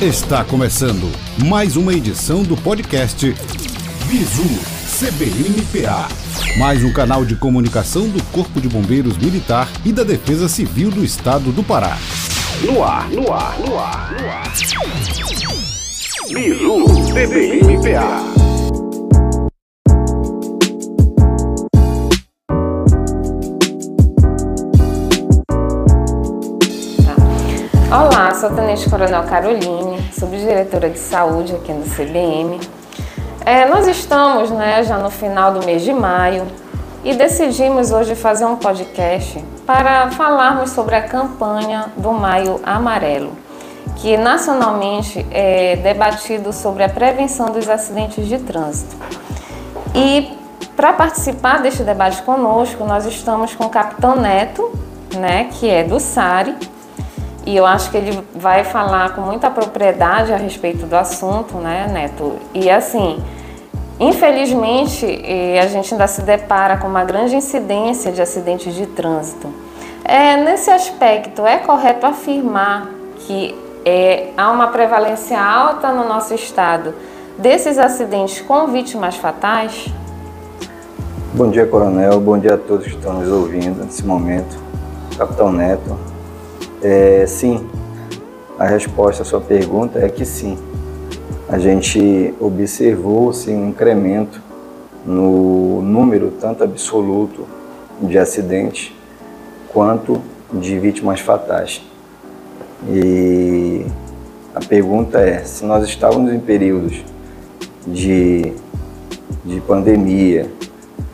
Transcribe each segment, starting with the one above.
Está começando mais uma edição do podcast Bizu CBMPA, mais um canal de comunicação do Corpo de Bombeiros Militar e da Defesa Civil do Estado do Pará. No ar, no ar, no ar, no ar. Bizu CBMPA. Olá, sou Tenente Coronel Caroline, subdiretora de saúde aqui no CBM. É, nós estamos né, já no final do mês de maio e decidimos hoje fazer um podcast para falarmos sobre a campanha do Maio Amarelo, que nacionalmente é debatido sobre a prevenção dos acidentes de trânsito. E para participar deste debate conosco, nós estamos com o Capitão Neto, né, que é do SARI, e eu acho que ele vai falar com muita propriedade a respeito do assunto, né, Neto? E assim, infelizmente, a gente ainda se depara com uma grande incidência de acidentes de trânsito. É, nesse aspecto, é correto afirmar que é, há uma prevalência alta no nosso estado desses acidentes com vítimas fatais? Bom dia, Coronel. Bom dia a todos que estão nos ouvindo nesse momento. Capitão Neto, é, sim, a resposta à sua pergunta é que sim. A gente observou sim, um incremento no número tanto absoluto de acidentes quanto de vítimas fatais. E a pergunta é: se nós estávamos em períodos de, de pandemia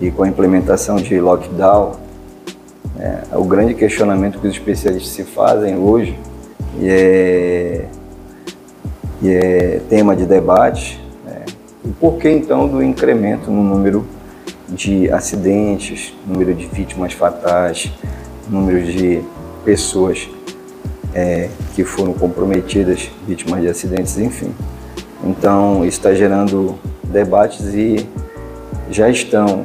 e com a implementação de lockdown, é, o grande questionamento que os especialistas se fazem hoje e é, e é tema de debate. Né? E por que então do incremento no número de acidentes, número de vítimas fatais, número de pessoas é, que foram comprometidas, vítimas de acidentes, enfim. Então, está gerando debates e já estão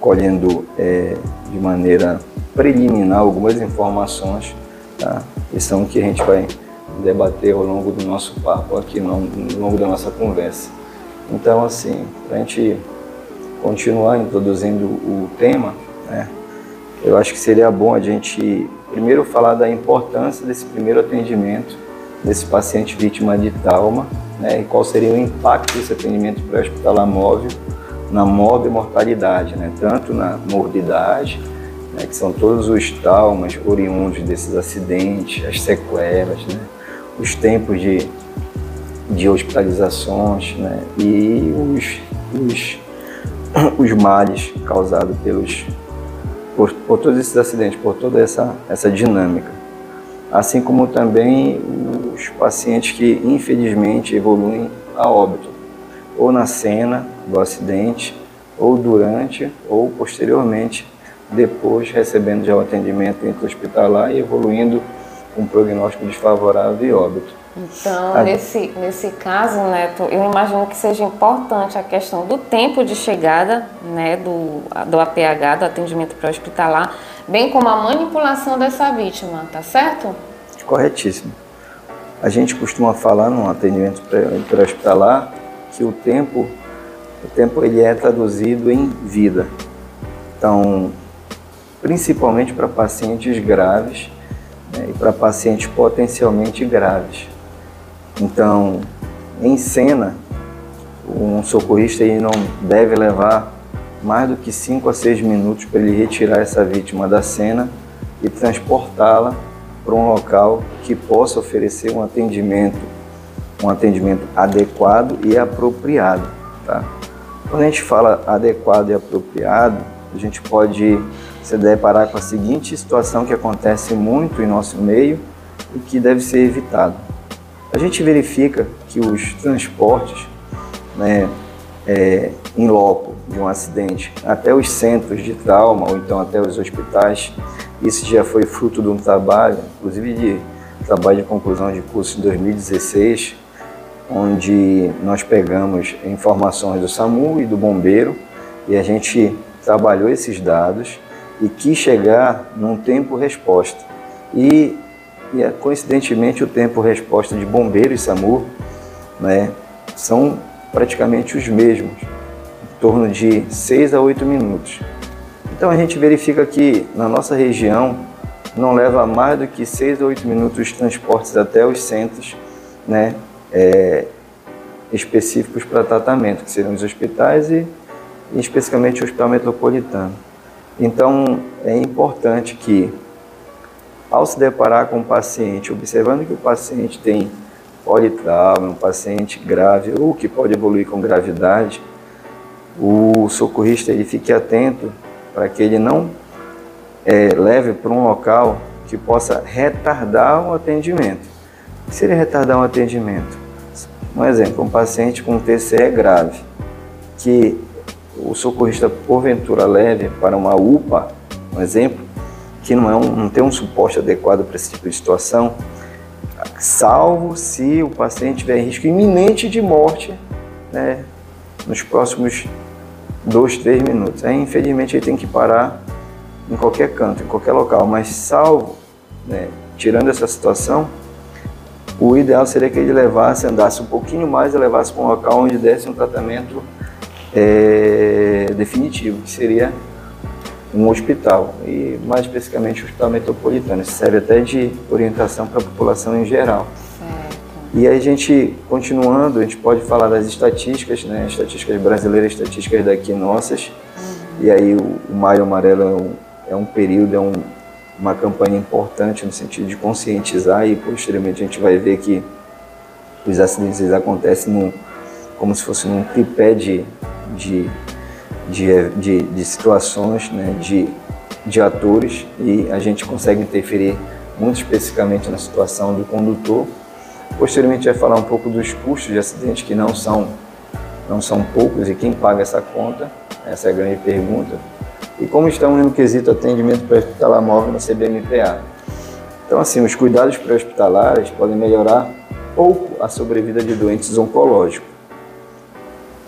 colhendo é, de maneira preliminar algumas informações, tá? que são que a gente vai debater ao longo do nosso papo aqui, ao longo da nossa conversa. Então, assim, para a gente continuar introduzindo o tema, né, eu acho que seria bom a gente primeiro falar da importância desse primeiro atendimento desse paciente vítima de trauma, né, e qual seria o impacto desse atendimento pré-hospitalar móvel na móvel mortalidade, né, tanto na morbidade né, que são todos os traumas oriundos desses acidentes, as sequelas, né, os tempos de, de hospitalizações né, e os, os, os males causados pelos, por, por todos esses acidentes, por toda essa, essa dinâmica. Assim como também os pacientes que infelizmente evoluem a óbito, ou na cena do acidente, ou durante ou posteriormente depois recebendo já o atendimento intra-hospitalar e evoluindo com um prognóstico desfavorável e óbito. Então, a... nesse, nesse caso, Neto, eu imagino que seja importante a questão do tempo de chegada né, do, do APH, do atendimento pré-hospitalar, bem como a manipulação dessa vítima, tá certo? Corretíssimo. A gente costuma falar no atendimento pré-hospitalar que o tempo, o tempo ele é traduzido em vida. Então, principalmente para pacientes graves né, e para pacientes potencialmente graves. Então, em cena, um socorrista aí não deve levar mais do que 5 a 6 minutos para ele retirar essa vítima da cena e transportá-la para um local que possa oferecer um atendimento, um atendimento adequado e apropriado. Tá? Quando a gente fala adequado e apropriado, a gente pode se deparar com a seguinte situação que acontece muito em nosso meio e que deve ser evitado. A gente verifica que os transportes né, é, em loco de um acidente até os centros de trauma ou então até os hospitais, isso já foi fruto de um trabalho, inclusive de trabalho de conclusão de curso em 2016, onde nós pegamos informações do SAMU e do bombeiro e a gente trabalhou esses dados e quis chegar num tempo resposta. E e é, coincidentemente o tempo resposta de bombeiro e SAMU né, são praticamente os mesmos, em torno de 6 a 8 minutos. Então a gente verifica que na nossa região não leva mais do que 6 a 8 minutos os transportes até os centros né, é, específicos para tratamento, que seriam os hospitais e, e especificamente o Hospital Metropolitano. Então é importante que ao se deparar com o paciente, observando que o paciente tem politrauma, um paciente grave ou que pode evoluir com gravidade, o socorrista ele fique atento para que ele não é, leve para um local que possa retardar o atendimento. O que seria retardar um atendimento? Um exemplo, um paciente com TCE grave, que o socorrista porventura leve para uma UPA, um exemplo, que não, é um, não tem um suporte adequado para esse tipo de situação, salvo se o paciente tiver risco iminente de morte né, nos próximos dois, três minutos. Aí, infelizmente, ele tem que parar em qualquer canto, em qualquer local, mas salvo, né, tirando essa situação, o ideal seria que ele levasse, andasse um pouquinho mais e levasse para um local onde desse um tratamento é, definitivo, que seria um hospital, e mais especificamente o Hospital Metropolitano. Isso serve até de orientação para a população em geral. Certo. E aí a gente, continuando, a gente pode falar das estatísticas, né? estatísticas brasileiras, estatísticas daqui nossas. Uhum. E aí o, o Maio Amarelo é um, é um período, é um, uma campanha importante no sentido de conscientizar e posteriormente a gente vai ver que os acidentes acontecem num, como se fosse num tripé de, de de, de, de situações, né, de, de atores e a gente consegue interferir muito especificamente na situação do condutor. Posteriormente vai falar um pouco dos custos de acidente que não são não são poucos e quem paga essa conta, essa é a grande pergunta. E como estamos no quesito atendimento pré-hospitalar móvel no CBMPA. Então assim, os cuidados pré-hospitalares podem melhorar pouco a sobrevida de doentes oncológicos.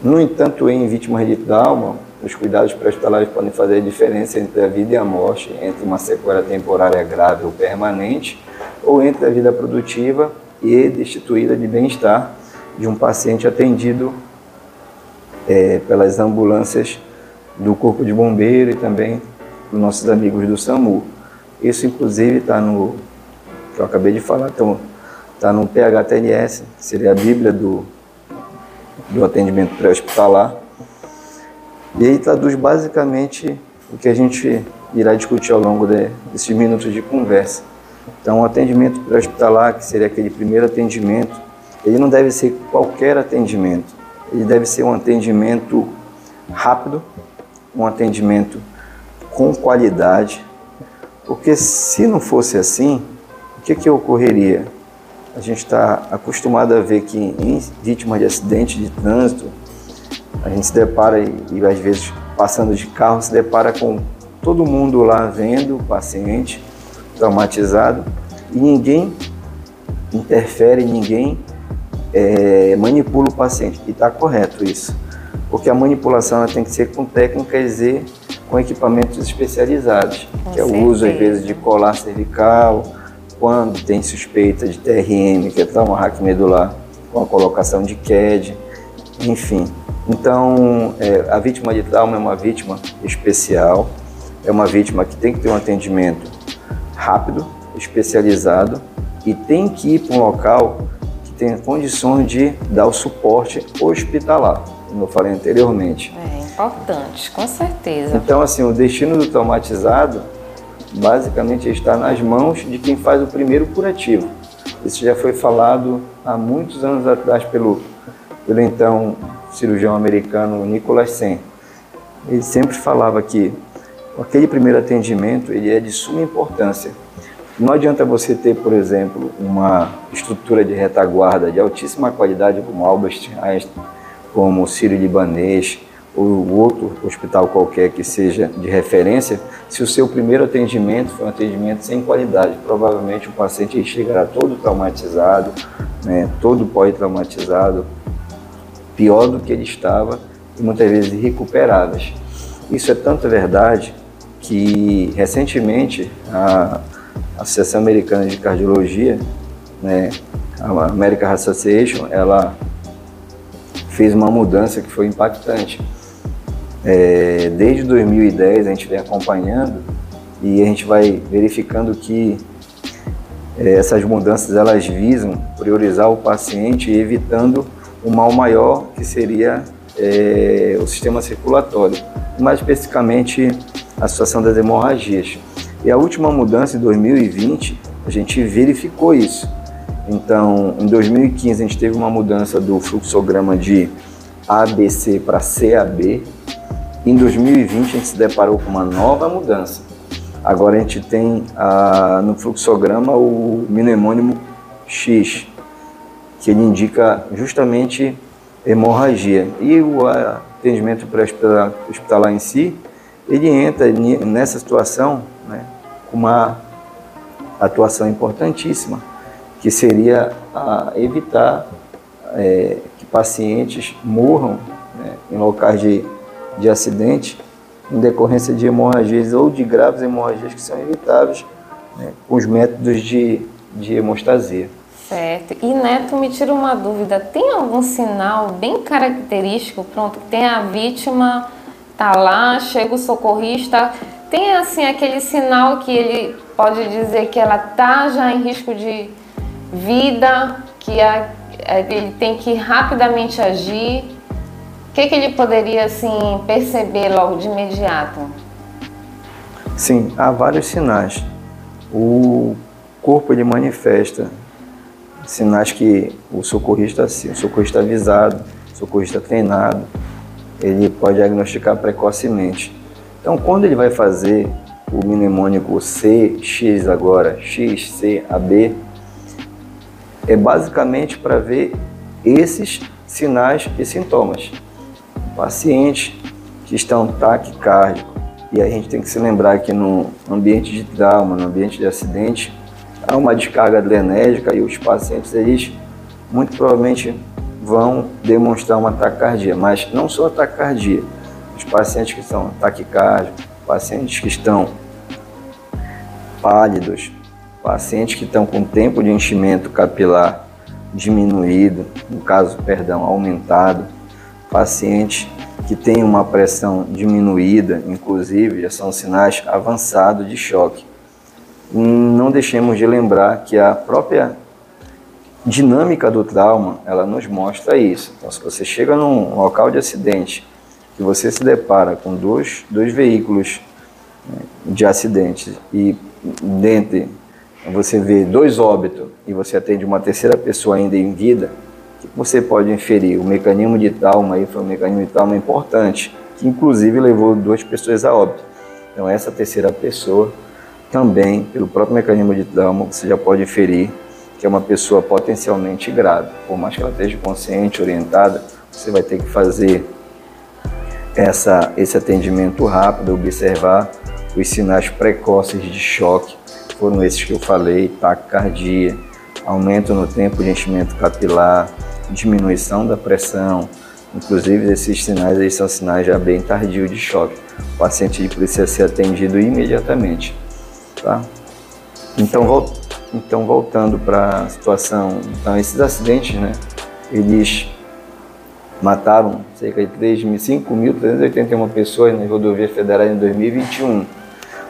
No entanto, em vítimas de alma os cuidados pré-hospitalares podem fazer a diferença entre a vida e a morte, entre uma sequela temporária grave ou permanente, ou entre a vida produtiva e destituída de bem-estar de um paciente atendido é, pelas ambulâncias do Corpo de Bombeiro e também dos nossos amigos do SAMU. Isso, inclusive, está no que eu acabei de falar, está tá no PHTLS, que seria a Bíblia do, do atendimento pré-hospitalar e aí traduz basicamente o que a gente irá discutir ao longo de, desses minutos de conversa. Então, o atendimento pré-hospitalar, que seria aquele primeiro atendimento, ele não deve ser qualquer atendimento. Ele deve ser um atendimento rápido, um atendimento com qualidade, porque se não fosse assim, o que, que ocorreria? A gente está acostumado a ver que em vítimas de acidente de trânsito, a gente se depara e, e às vezes passando de carro se depara com todo mundo lá vendo o paciente traumatizado e ninguém interfere, ninguém é, manipula o paciente. E está correto isso, porque a manipulação tem que ser com técnicas e com equipamentos especializados, com que é o uso às vezes de colar cervical, quando tem suspeita de TRM, que é trauma raquimedular, com a colocação de CAD, enfim. Então, é, a vítima de trauma é uma vítima especial, é uma vítima que tem que ter um atendimento rápido, especializado e tem que ir para um local que tenha condições de dar o suporte hospitalar, como eu falei anteriormente. É importante, com certeza. Então, assim, o destino do traumatizado basicamente está nas mãos de quem faz o primeiro curativo. Isso já foi falado há muitos anos atrás pelo, pelo então cirurgião americano Nicholas Sen. Ele sempre falava que aquele primeiro atendimento ele é de suma importância. Não adianta você ter, por exemplo, uma estrutura de retaguarda de altíssima qualidade como Albert Einstein, como o Sírio-Libanês, ou outro hospital qualquer que seja de referência, se o seu primeiro atendimento foi um atendimento sem qualidade, provavelmente o paciente chegará todo traumatizado, né, todo pós-traumatizado, pior do que ele estava e muitas vezes irrecuperáveis. Isso é tanto verdade que recentemente a, Associação Americana de Cardiologia, né, a American Association, ela fez uma mudança que foi impactante. É, desde 2010 a gente vem acompanhando e a gente vai verificando que é, essas mudanças elas visam priorizar o paciente evitando o mal maior que seria é, o sistema circulatório, mais especificamente a situação das hemorragias. E a última mudança em 2020 a gente verificou isso. Então, em 2015 a gente teve uma mudança do fluxograma de ABC para CAB. Em 2020 a gente se deparou com uma nova mudança. Agora a gente tem ah, no fluxograma o mnemônimo X, que ele indica justamente hemorragia. E o atendimento pré-hospitalar em si, ele entra nessa situação né, com uma atuação importantíssima, que seria evitar é, que pacientes morram né, em locais de, de acidente em decorrência de hemorragias ou de graves hemorragias que são evitáveis né, com os métodos de, de hemostasia. Certo. E Neto, me tira uma dúvida: tem algum sinal bem característico? Pronto, tem a vítima, tá lá, chega o socorrista, tem assim aquele sinal que ele pode dizer que ela tá já em risco de vida, que a, ele tem que rapidamente agir. Que, que ele poderia assim perceber logo de imediato? Sim, há vários sinais. O corpo ele manifesta sinais que o socorrista, o socorrista avisado, o socorrista treinado, ele pode diagnosticar precocemente. Então, quando ele vai fazer o mnemônico CX agora, XCAB, é basicamente para ver esses sinais e sintomas. Pacientes que estão taquicárdicos, e a gente tem que se lembrar que no ambiente de trauma, no ambiente de acidente, há uma descarga adrenérgica e os pacientes eles muito provavelmente vão demonstrar uma taquicardia, mas não só a taquicardia. Os pacientes que são taquicárdios, pacientes que estão pálidos, pacientes que estão com tempo de enchimento capilar diminuído, no caso, perdão, aumentado, pacientes que têm uma pressão diminuída, inclusive já são sinais avançados de choque não deixemos de lembrar que a própria dinâmica do trauma, ela nos mostra isso. Então, se você chega num local de acidente, que você se depara com dois, dois veículos né, de acidente e dentro você vê dois óbitos e você atende uma terceira pessoa ainda em vida, você pode inferir? O mecanismo de trauma aí foi um mecanismo de trauma importante, que inclusive levou duas pessoas a óbito. Então essa terceira pessoa também, pelo próprio mecanismo de trauma, você já pode inferir que é uma pessoa potencialmente grave. Por mais que ela esteja consciente, orientada, você vai ter que fazer essa, esse atendimento rápido, observar os sinais precoces de choque, foram esses que eu falei, taquicardia, aumento no tempo de enchimento capilar, diminuição da pressão, inclusive esses sinais aí são sinais já bem tardios de choque. O paciente precisa ser atendido imediatamente. Tá? Então, vol então voltando para a situação, então esses acidentes, né, eles mataram cerca de 5.381 pessoas nas rodovias federais em 2021.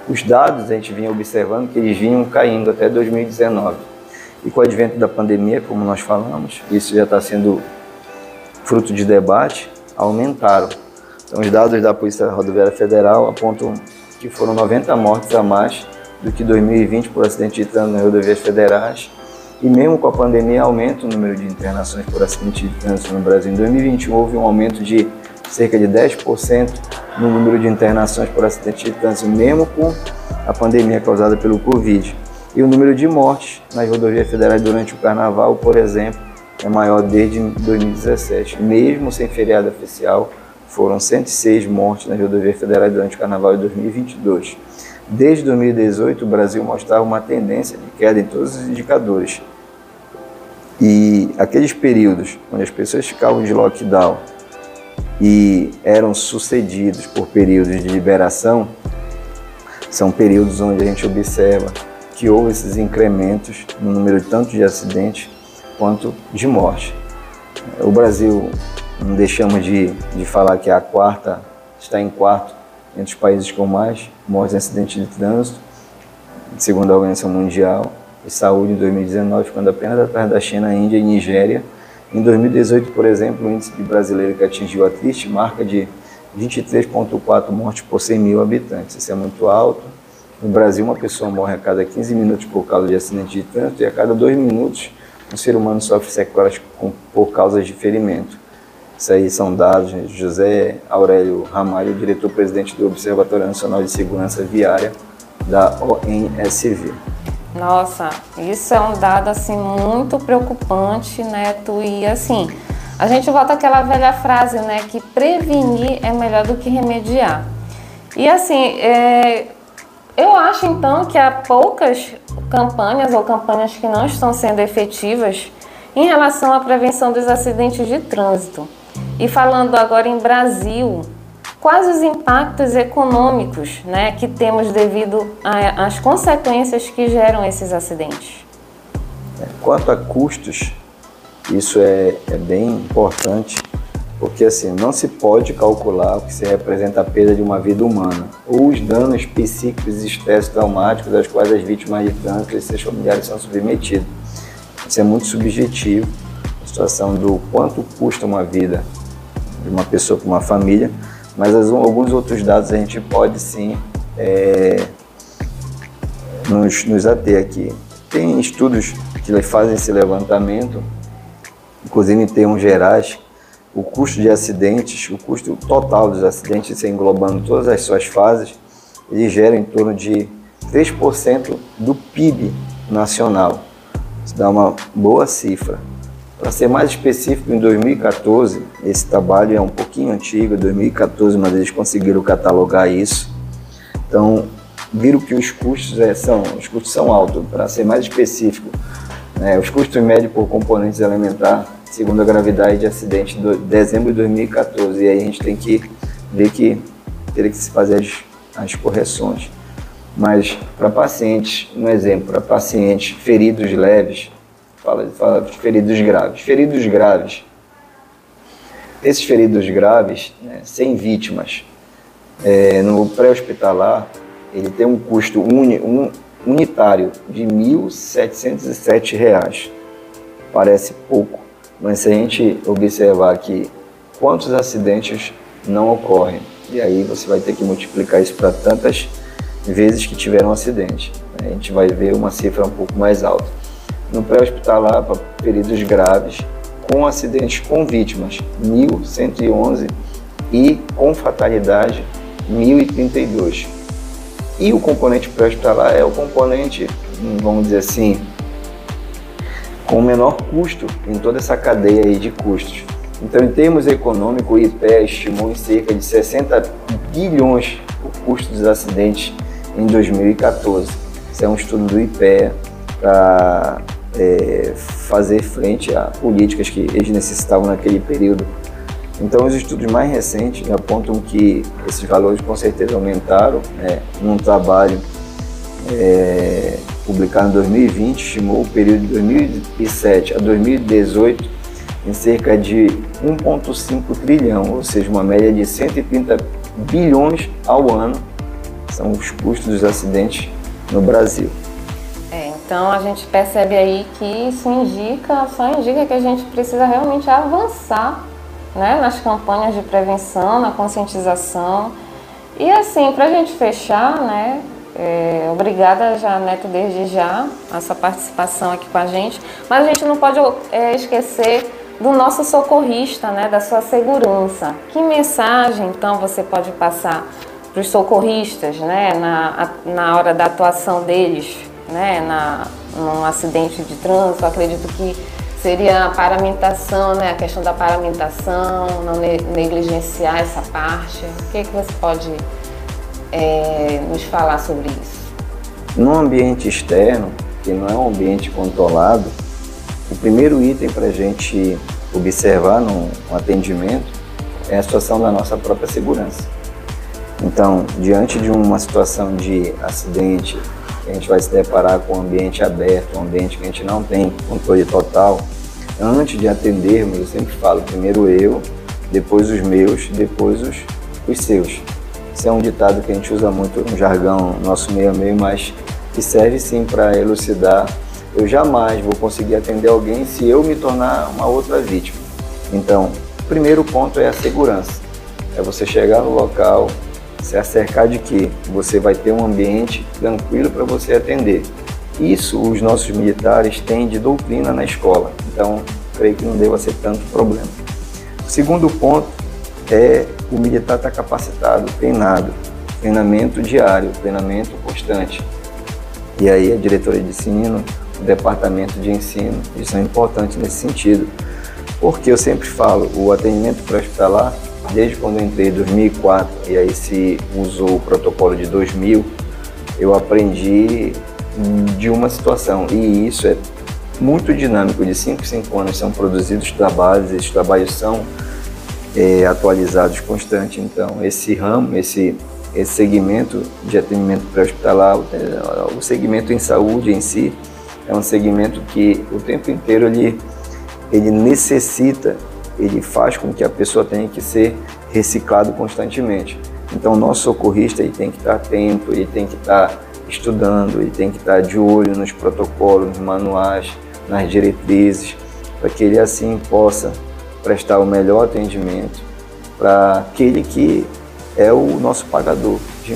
Os dados a gente vinha observando que eles vinham caindo até 2019. E com o advento da pandemia, como nós falamos, isso já está sendo fruto de debate, aumentaram. Então, os dados da Polícia Rodoviária Federal apontam que foram 90 mortes a mais do que 2020 por acidente de trânsito nas rodovias federais. E mesmo com a pandemia, aumenta o número de internações por acidente de trânsito no Brasil. Em 2021 houve um aumento de cerca de 10% no número de internações por acidente de trânsito, mesmo com a pandemia causada pelo Covid. E o número de mortes nas rodovias federais durante o carnaval, por exemplo, é maior desde 2017. Mesmo sem feriado oficial, foram 106 mortes nas rodovias federais durante o carnaval de 2022. Desde 2018, o Brasil mostrava uma tendência de queda em todos os indicadores. E aqueles períodos onde as pessoas ficavam de lockdown e eram sucedidos por períodos de liberação, são períodos onde a gente observa que houve esses incrementos no número tanto de acidentes quanto de morte. O Brasil, não deixamos de, de falar que é a quarta, está em quarto entre os países com mais mortes em acidentes de trânsito, segundo a Organização Mundial de Saúde em 2019, ficando apenas atrás da China, Índia e Nigéria. Em 2018, por exemplo, o índice de brasileiro que atingiu a triste marca de 23,4 mortes por 100 mil habitantes. Isso é muito alto. No Brasil, uma pessoa morre a cada 15 minutos por causa de acidente de trânsito e a cada dois minutos um ser humano sofre sequelas por causa de ferimento. Isso aí são dados de José Aurélio Ramalho, diretor-presidente do Observatório Nacional de Segurança Viária da ONSV. Nossa, isso é um dado assim muito preocupante, né? Tu e assim, a gente volta àquela velha frase, né, que prevenir é melhor do que remediar. E assim, é, eu acho então que há poucas campanhas ou campanhas que não estão sendo efetivas em relação à prevenção dos acidentes de trânsito. E falando agora em Brasil, quais os impactos econômicos né, que temos devido às consequências que geram esses acidentes? Quanto a custos, isso é, é bem importante, porque assim, não se pode calcular o que se representa a perda de uma vida humana, ou os danos psíquicos e estresse traumáticos aos quais as vítimas de trânsito e seus familiares são submetidos. Isso é muito subjetivo, a situação do quanto custa uma vida de uma pessoa para uma família, mas as, alguns outros dados a gente pode sim é, nos, nos ater aqui. Tem estudos que fazem esse levantamento inclusive em termos gerais, o custo de acidentes, o custo total dos acidentes, englobando todas as suas fases, ele gera em torno de 3% do PIB nacional. Isso dá uma boa cifra. Para ser mais específico, em 2014, esse trabalho é um pouquinho antigo, 2014, mas eles conseguiram catalogar isso. Então, viram que os custos é, são, os custos são altos. Para ser mais específico, né, os custos médios por componentes elementares segundo a gravidade de acidente de dezembro de 2014. E aí a gente tem que ver que teria que se fazer as, as correções. Mas para pacientes, um exemplo, para pacientes feridos leves, fala, fala de feridos graves. Feridos graves, esses feridos graves, né, sem vítimas, é, no pré-hospitalar, ele tem um custo uni, um, unitário de R$ 1.707. Parece pouco, mas se a gente observar aqui quantos acidentes não ocorrem, e aí você vai ter que multiplicar isso para tantas vezes que tiveram um acidente. A gente vai ver uma cifra um pouco mais alta. No pré-hospitalar, para feridos graves, com acidentes com vítimas, 1.111 e com fatalidade, 1.032. E o componente pré-hospitalar é o componente, vamos dizer assim, com o menor custo em toda essa cadeia aí de custos. Então, em termos econômicos, o IPEA estimou em cerca de 60 bilhões o custo dos acidentes em 2014. Isso é um estudo do IPEA para é, fazer frente a políticas que eles necessitavam naquele período. Então, os estudos mais recentes apontam que esses valores com certeza aumentaram né, num trabalho é, publicado em 2020, estimou o período de 2007 a 2018 em cerca de 1,5 trilhão, ou seja, uma média de 130 bilhões ao ano são os custos dos acidentes no Brasil. É, então a gente percebe aí que isso indica, só indica que a gente precisa realmente avançar né, nas campanhas de prevenção, na conscientização. E assim, para a gente fechar, né, é, obrigada já, Neto, desde já, a sua participação aqui com a gente. Mas a gente não pode é, esquecer do nosso socorrista, né, da sua segurança. Que mensagem, então, você pode passar para os socorristas, né, na, na hora da atuação deles, né, na, num acidente de trânsito? Acredito que seria a paramentação, né, a questão da paramentação, não negligenciar essa parte. O que, que você pode é, nos falar sobre isso? No ambiente externo, que não é um ambiente controlado, o primeiro item para a gente observar no atendimento é a situação da nossa própria segurança. Então, diante de uma situação de acidente a gente vai se deparar com um ambiente aberto, um ambiente que a gente não tem controle total, antes de atendermos, eu sempre falo, primeiro eu, depois os meus, depois os, os seus. Isso é um ditado que a gente usa muito no jargão nosso meio a meio, mas que serve sim para elucidar. Eu jamais vou conseguir atender alguém se eu me tornar uma outra vítima. Então, o primeiro ponto é a segurança. É você chegar no local, se acercar de que você vai ter um ambiente tranquilo para você atender. Isso os nossos militares têm de doutrina na escola, então creio que não deva ser tanto problema. O segundo ponto é o militar estar tá capacitado, treinado, treinamento diário, treinamento constante. E aí a diretoria de ensino, o departamento de ensino, isso é importante nesse sentido. Porque eu sempre falo, o atendimento pré-hospitalar desde quando eu entrei em 2004 e aí se usou o protocolo de 2000, eu aprendi de uma situação e isso é muito dinâmico. De 5 em 5 anos são produzidos trabalhos, esses trabalhos são é, atualizados constante. Então, esse ramo, esse, esse segmento de atendimento pré-hospitalar, o segmento em saúde em si, é um segmento que o tempo inteiro ele, ele necessita ele faz com que a pessoa tenha que ser reciclado constantemente. Então, o nosso socorrista ele tem que estar atento, ele tem que estar estudando, ele tem que estar de olho nos protocolos, nos manuais, nas diretrizes, para que ele assim possa prestar o melhor atendimento para aquele que é o nosso pagador, de,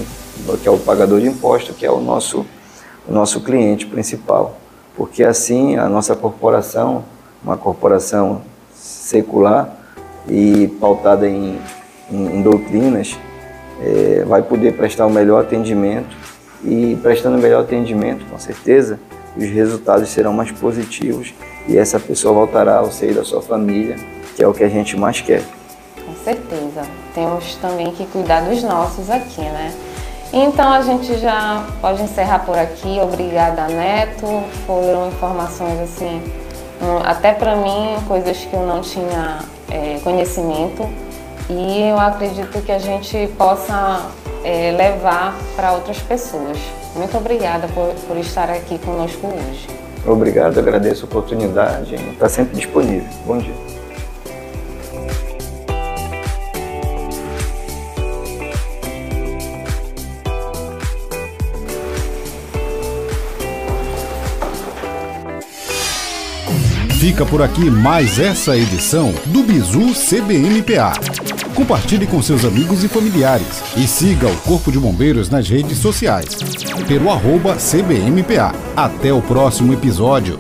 que é o pagador de imposto, que é o nosso, o nosso cliente principal. Porque assim a nossa corporação, uma corporação secular e pautada em, em, em doutrinas, é, vai poder prestar o melhor atendimento e prestando o melhor atendimento, com certeza, os resultados serão mais positivos e essa pessoa voltará ao seio da sua família, que é o que a gente mais quer. Com certeza. Temos também que cuidar dos nossos aqui, né? Então a gente já pode encerrar por aqui. Obrigada, Neto. Foram informações assim até para mim, coisas que eu não tinha é, conhecimento e eu acredito que a gente possa é, levar para outras pessoas. Muito obrigada por, por estar aqui conosco hoje. Obrigado, agradeço a oportunidade, está sempre disponível. Bom dia. Fica por aqui mais essa edição do Bizu CBMPA. Compartilhe com seus amigos e familiares e siga o Corpo de Bombeiros nas redes sociais pelo arroba CBMPA. Até o próximo episódio.